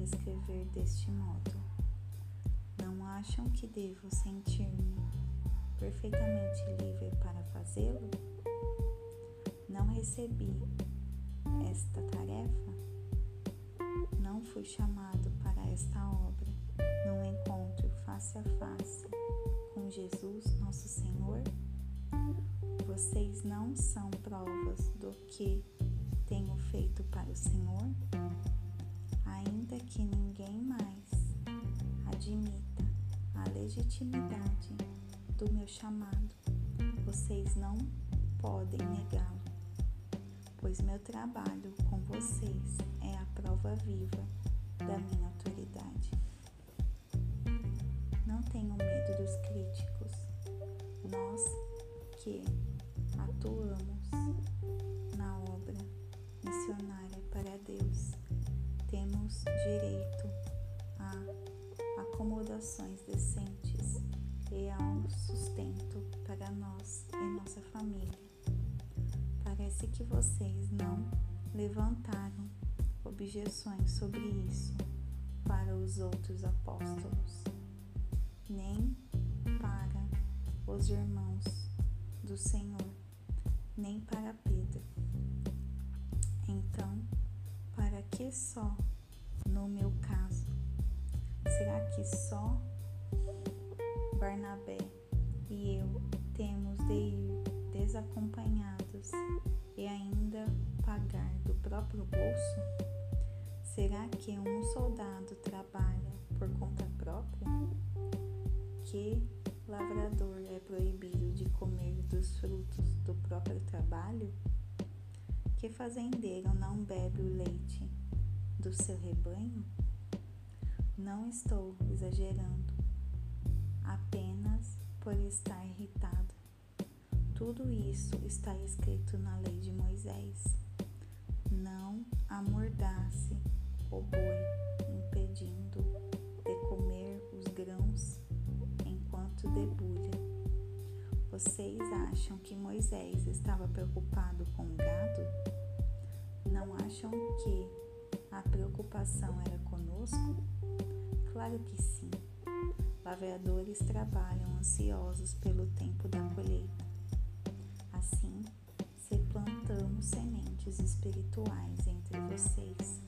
para escrever deste modo. Não acham que devo sentir-me perfeitamente livre para fazê-lo? Não recebi esta tarefa? Não fui chamado para esta obra num encontro face a face com Jesus, nosso Senhor? Vocês não são provas do que tenho feito para o Senhor? Ainda que ninguém mais admita a legitimidade do meu chamado, vocês não podem negá-lo pois meu trabalho com vocês é a prova viva da minha autoridade. Não tenho medo dos críticos. Nós que acomodações decentes e a um sustento para nós e nossa família Parece que vocês não levantaram objeções sobre isso para os outros apóstolos, nem para os irmãos do Senhor, nem para Pedro. Então, para que só no meu que só Barnabé e eu temos de ir desacompanhados e ainda pagar do próprio bolso? Será que um soldado trabalha por conta própria? Que lavrador é proibido de comer dos frutos do próprio trabalho? Que fazendeiro não bebe o leite do seu rebanho? Não estou exagerando, apenas por estar irritado tudo isso está escrito na lei de Moisés. Não amordace o boi, impedindo de comer os grãos enquanto debulha. Vocês acham que Moisés estava preocupado com o gado? Não acham que a preocupação era conosco? Claro que sim. Lavradores trabalham ansiosos pelo tempo da colheita plantamos sementes espirituais entre vocês.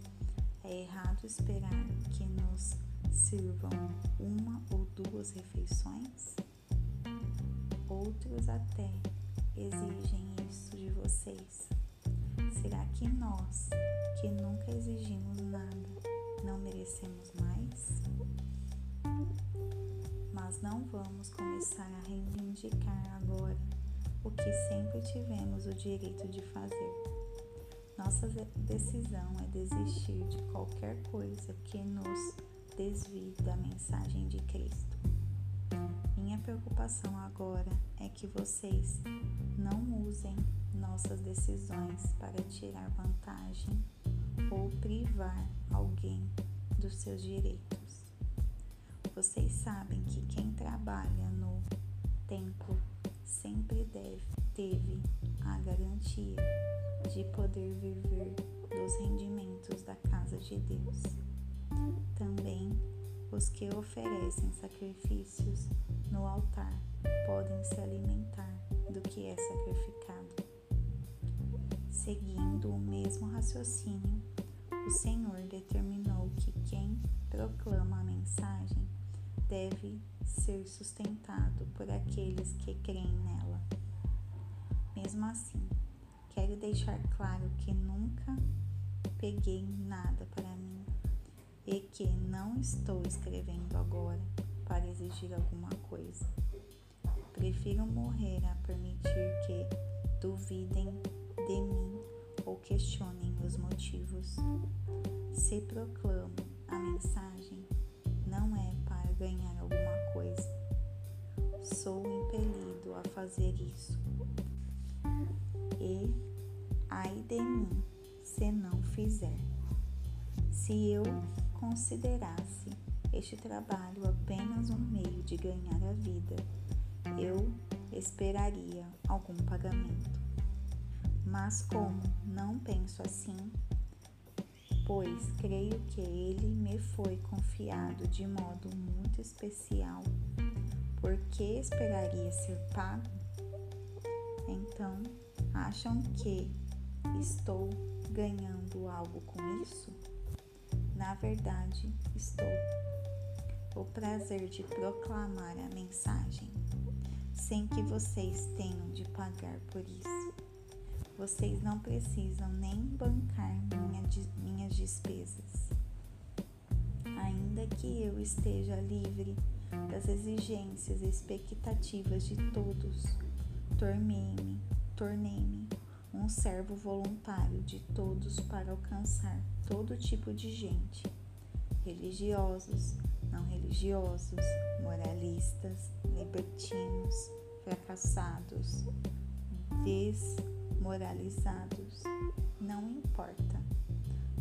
É errado esperar que nos sirvam uma ou duas refeições? Outros até exigem isso de vocês. Será que nós, que nunca exigimos nada, não merecemos não vamos começar a reivindicar agora o que sempre tivemos o direito de fazer. Nossa decisão é desistir de qualquer coisa que nos desvie da mensagem de Cristo. Minha preocupação agora é que vocês não usem nossas decisões para tirar vantagem ou privar alguém dos seus direitos. Vocês sabem que quem trabalha no templo sempre deve, teve a garantia de poder viver dos rendimentos da casa de Deus. Também os que oferecem sacrifícios no altar podem se alimentar do que é sacrificado. Seguindo o mesmo raciocínio, o Senhor determinou que quem proclama deve ser sustentado por aqueles que creem nela. Mesmo assim, quero deixar claro que nunca peguei nada para mim e que não estou escrevendo agora para exigir alguma coisa. Prefiro morrer a permitir que duvidem de mim ou questionem os motivos. Se proclamo Sou impelido a fazer isso. E ai de mim se não fizer. Se eu considerasse este trabalho apenas um meio de ganhar a vida, eu esperaria algum pagamento. Mas como não penso assim, pois creio que ele me foi confiado de modo muito especial. Por que esperaria ser pago? Então, acham que estou ganhando algo com isso? Na verdade, estou. O prazer de proclamar a mensagem, sem que vocês tenham de pagar por isso. Vocês não precisam nem bancar minha, minhas despesas. Ainda que eu esteja livre das exigências e expectativas de todos, tornei-me, tornei-me um servo voluntário de todos para alcançar todo tipo de gente, religiosos, não religiosos, moralistas, libertinos, fracassados, desmoralizados. Não importa.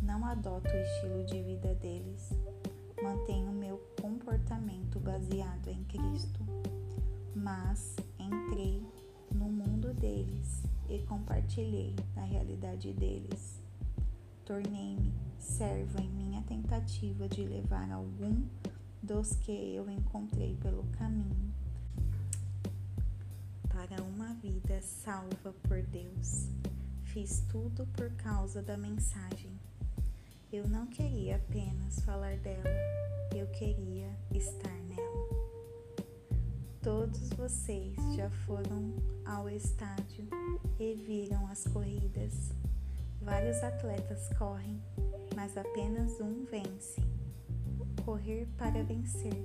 Não adoto o estilo de vida deles. Mantenho meu comportamento baseado em Cristo. Mas entrei no mundo deles e compartilhei da realidade deles. Tornei-me servo em minha tentativa de levar algum dos que eu encontrei pelo caminho para uma vida salva por Deus. Fiz tudo por causa da mensagem. Eu não queria apenas falar dela, eu queria estar nela. Todos vocês já foram ao estádio e viram as corridas. Vários atletas correm, mas apenas um vence. Correr para vencer.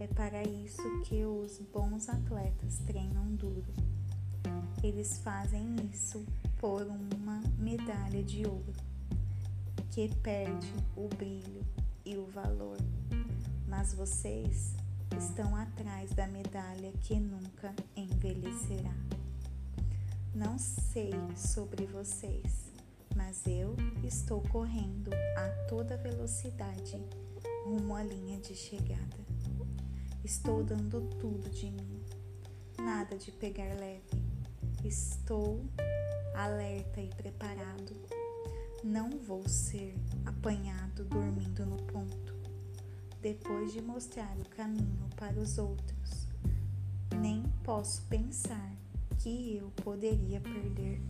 É para isso que os bons atletas treinam duro. Eles fazem isso por uma medalha de ouro, que perde o brilho e o valor. Mas vocês estão atrás da medalha que nunca envelhecerá. Não sei sobre vocês, mas eu estou correndo a toda velocidade rumo à linha de chegada. Estou dando tudo de mim, nada de pegar leve. Estou alerta e preparado. Não vou ser apanhado dormindo no ponto depois de mostrar o caminho para os outros. Nem posso pensar que eu poderia perder